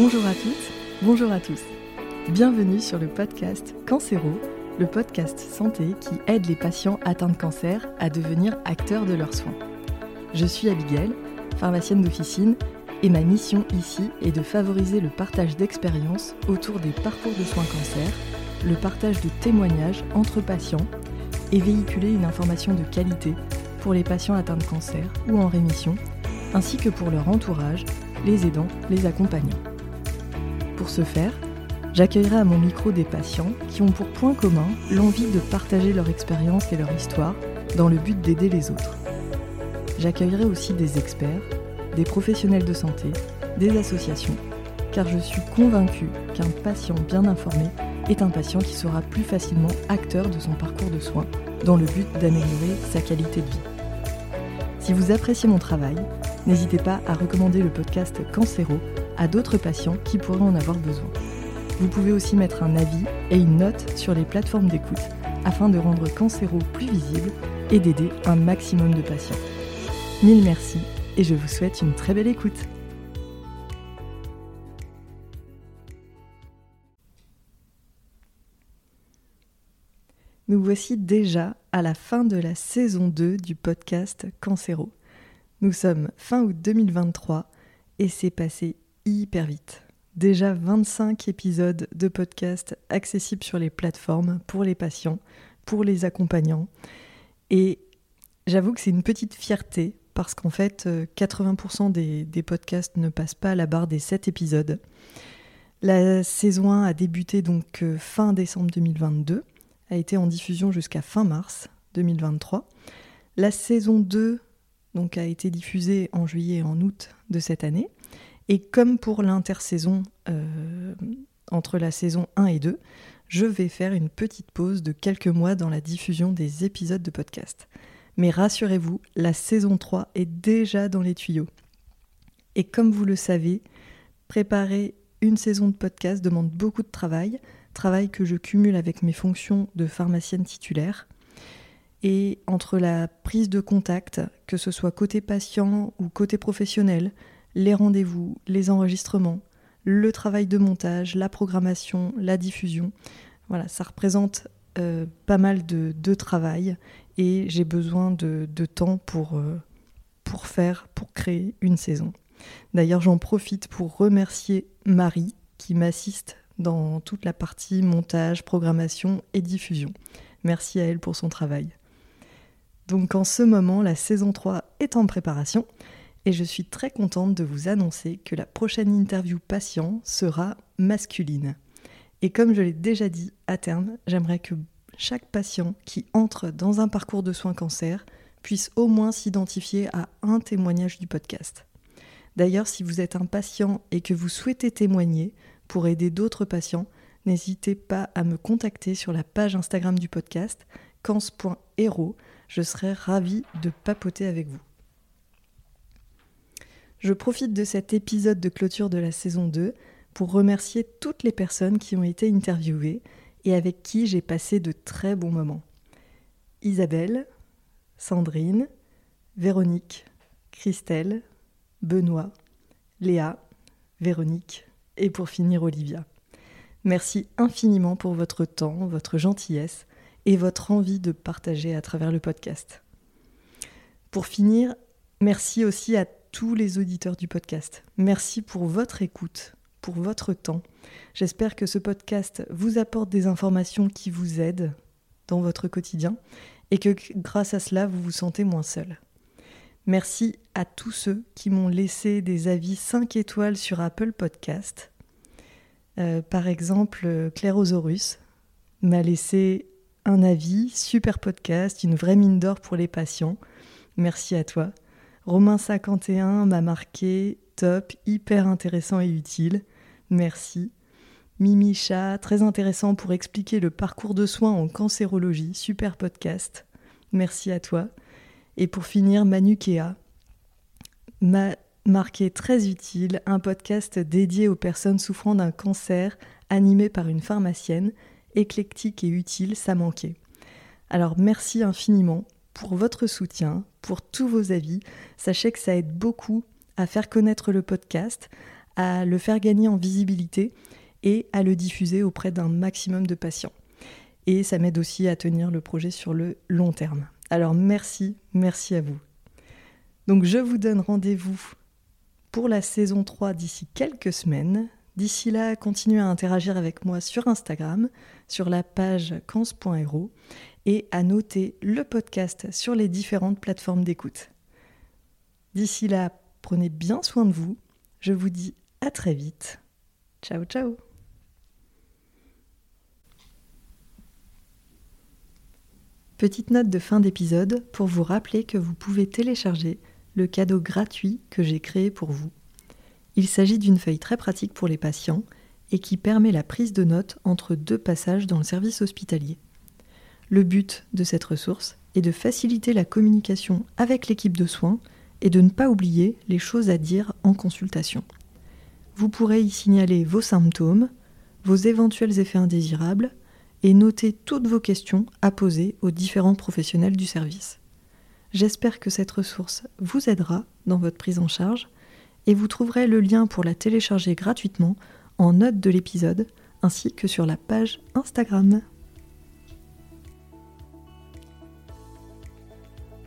Bonjour à toutes, bonjour à tous. Bienvenue sur le podcast Cancéro, le podcast santé qui aide les patients atteints de cancer à devenir acteurs de leurs soins. Je suis Abigail, pharmacienne d'officine, et ma mission ici est de favoriser le partage d'expériences autour des parcours de soins cancer, le partage de témoignages entre patients et véhiculer une information de qualité pour les patients atteints de cancer ou en rémission, ainsi que pour leur entourage, les aidants, les accompagnants. Pour ce faire, j'accueillerai à mon micro des patients qui ont pour point commun l'envie de partager leur expérience et leur histoire dans le but d'aider les autres. J'accueillerai aussi des experts, des professionnels de santé, des associations, car je suis convaincue qu'un patient bien informé est un patient qui sera plus facilement acteur de son parcours de soins dans le but d'améliorer sa qualité de vie. Si vous appréciez mon travail, n'hésitez pas à recommander le podcast Cancéro à d'autres patients qui pourraient en avoir besoin. Vous pouvez aussi mettre un avis et une note sur les plateformes d'écoute afin de rendre Cancéro plus visible et d'aider un maximum de patients. Mille merci et je vous souhaite une très belle écoute. Nous voici déjà à la fin de la saison 2 du podcast Cancéro. Nous sommes fin août 2023 et c'est passé hyper vite. Déjà 25 épisodes de podcast accessibles sur les plateformes pour les patients, pour les accompagnants. Et j'avoue que c'est une petite fierté parce qu'en fait 80% des, des, podcasts ne passent pas à la barre des 7 épisodes. La saison 1 a débuté donc euh, fin décembre 2022 a été en diffusion jusqu'à fin mars 2023. La saison 2 donc, a été diffusée en juillet et en août de cette année. Et comme pour l'intersaison euh, entre la saison 1 et 2, je vais faire une petite pause de quelques mois dans la diffusion des épisodes de podcast. Mais rassurez-vous, la saison 3 est déjà dans les tuyaux. Et comme vous le savez, préparer une saison de podcast demande beaucoup de travail, travail que je cumule avec mes fonctions de pharmacienne titulaire. Et entre la prise de contact, que ce soit côté patient ou côté professionnel, les rendez-vous, les enregistrements, le travail de montage, la programmation, la diffusion, voilà, ça représente euh, pas mal de, travail et j'ai besoin de, de, temps pour, euh, pour faire, pour créer une saison. D'ailleurs, j'en profite pour remercier Marie qui m'assiste dans toute la partie montage, programmation et diffusion. Merci à elle pour son travail. Donc en ce moment, la saison 3 est en préparation et je suis très contente de vous annoncer que la prochaine interview patient sera masculine. Et comme je l'ai déjà dit, à terme, j'aimerais que chaque patient qui entre dans un parcours de soins cancer puisse au moins s'identifier à un témoignage du podcast. D'ailleurs, si vous êtes un patient et que vous souhaitez témoigner, pour aider d'autres patients, n'hésitez pas à me contacter sur la page Instagram du podcast, cans.hero. Je serai ravie de papoter avec vous. Je profite de cet épisode de clôture de la saison 2 pour remercier toutes les personnes qui ont été interviewées et avec qui j'ai passé de très bons moments. Isabelle, Sandrine, Véronique, Christelle, Benoît, Léa, Véronique, et pour finir Olivia. Merci infiniment pour votre temps, votre gentillesse et votre envie de partager à travers le podcast. Pour finir, merci aussi à tous les auditeurs du podcast. Merci pour votre écoute, pour votre temps. J'espère que ce podcast vous apporte des informations qui vous aident dans votre quotidien et que grâce à cela, vous vous sentez moins seul. Merci à tous ceux qui m'ont laissé des avis 5 étoiles sur Apple Podcast. Euh, par exemple, Claire Osorus m'a laissé un avis, super podcast, une vraie mine d'or pour les patients. Merci à toi. Romain51 m'a marqué top, hyper intéressant et utile. Merci. Mimicha, très intéressant pour expliquer le parcours de soins en cancérologie, super podcast. Merci à toi. Et pour finir, Manukea m'a marqué très utile un podcast dédié aux personnes souffrant d'un cancer, animé par une pharmacienne, éclectique et utile, ça manquait. Alors merci infiniment pour votre soutien, pour tous vos avis. Sachez que ça aide beaucoup à faire connaître le podcast, à le faire gagner en visibilité et à le diffuser auprès d'un maximum de patients. Et ça m'aide aussi à tenir le projet sur le long terme. Alors merci, merci à vous. Donc je vous donne rendez-vous pour la saison 3 d'ici quelques semaines. D'ici là, continuez à interagir avec moi sur Instagram, sur la page cans.hero et à noter le podcast sur les différentes plateformes d'écoute. D'ici là, prenez bien soin de vous. Je vous dis à très vite. Ciao ciao Petite note de fin d'épisode pour vous rappeler que vous pouvez télécharger le cadeau gratuit que j'ai créé pour vous. Il s'agit d'une feuille très pratique pour les patients et qui permet la prise de notes entre deux passages dans le service hospitalier. Le but de cette ressource est de faciliter la communication avec l'équipe de soins et de ne pas oublier les choses à dire en consultation. Vous pourrez y signaler vos symptômes, vos éventuels effets indésirables et noter toutes vos questions à poser aux différents professionnels du service. J'espère que cette ressource vous aidera dans votre prise en charge et vous trouverez le lien pour la télécharger gratuitement en note de l'épisode ainsi que sur la page Instagram.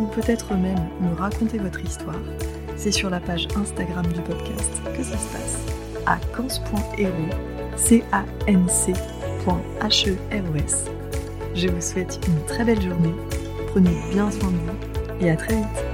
ou peut-être même me raconter votre histoire, c'est sur la page Instagram du podcast que ça se passe, à cans.hero, c a n c e Je vous souhaite une très belle journée, prenez bien soin de vous et à très vite